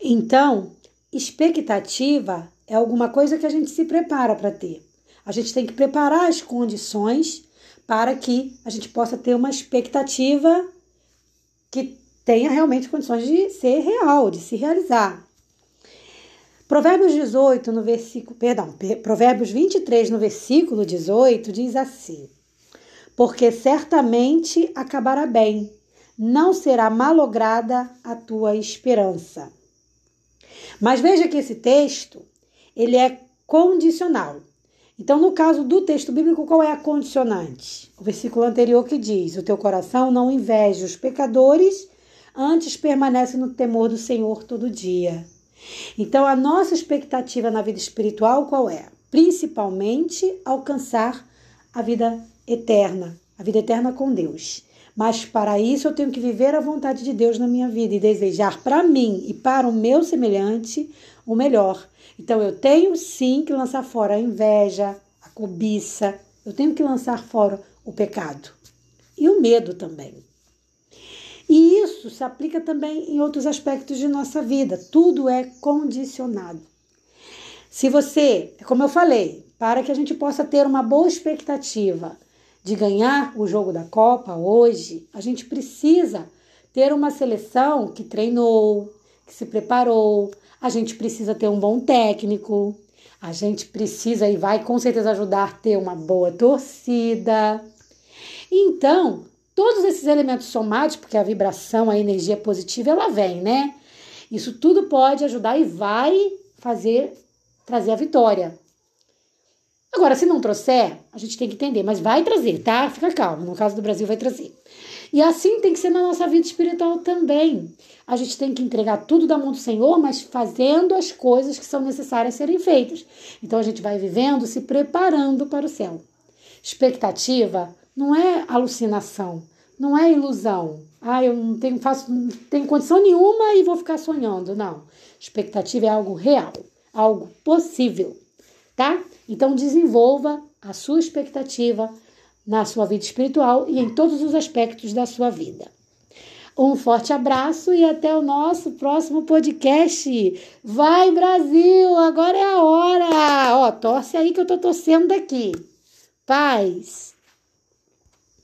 Então, expectativa é alguma coisa que a gente se prepara para ter. A gente tem que preparar as condições para que a gente possa ter uma expectativa que tenha realmente condições de ser real, de se realizar. Provérbios 18, no versículo, perdão, Provérbios 23, no versículo 18, diz assim: Porque certamente acabará bem, não será malograda a tua esperança. Mas veja que esse texto, ele é condicional. Então, no caso do texto bíblico, qual é a condicionante? O versículo anterior que diz: O teu coração não inveja os pecadores, antes permanece no temor do Senhor todo dia. Então, a nossa expectativa na vida espiritual qual é? Principalmente alcançar a vida eterna, a vida eterna com Deus. Mas para isso eu tenho que viver a vontade de Deus na minha vida e desejar para mim e para o meu semelhante o melhor. Então eu tenho sim que lançar fora a inveja, a cobiça, eu tenho que lançar fora o pecado e o medo também. E isso se aplica também em outros aspectos de nossa vida. Tudo é condicionado. Se você, como eu falei, para que a gente possa ter uma boa expectativa de ganhar o jogo da Copa hoje, a gente precisa ter uma seleção que treinou, que se preparou, a gente precisa ter um bom técnico, a gente precisa e vai com certeza ajudar a ter uma boa torcida. Então, Todos esses elementos somados, porque a vibração, a energia positiva, ela vem, né? Isso tudo pode ajudar e vai fazer trazer a vitória. Agora, se não trouxer, a gente tem que entender, mas vai trazer, tá? Fica calma, no caso do Brasil vai trazer. E assim tem que ser na nossa vida espiritual também. A gente tem que entregar tudo da mão do Senhor, mas fazendo as coisas que são necessárias serem feitas. Então a gente vai vivendo, se preparando para o céu. Expectativa não é alucinação, não é ilusão. Ah, eu não tenho, faço, não tenho condição nenhuma e vou ficar sonhando. Não. Expectativa é algo real, algo possível, tá? Então desenvolva a sua expectativa na sua vida espiritual e em todos os aspectos da sua vida. Um forte abraço e até o nosso próximo podcast. Vai Brasil, agora é a hora. Ó, torce aí que eu tô torcendo daqui. Paz.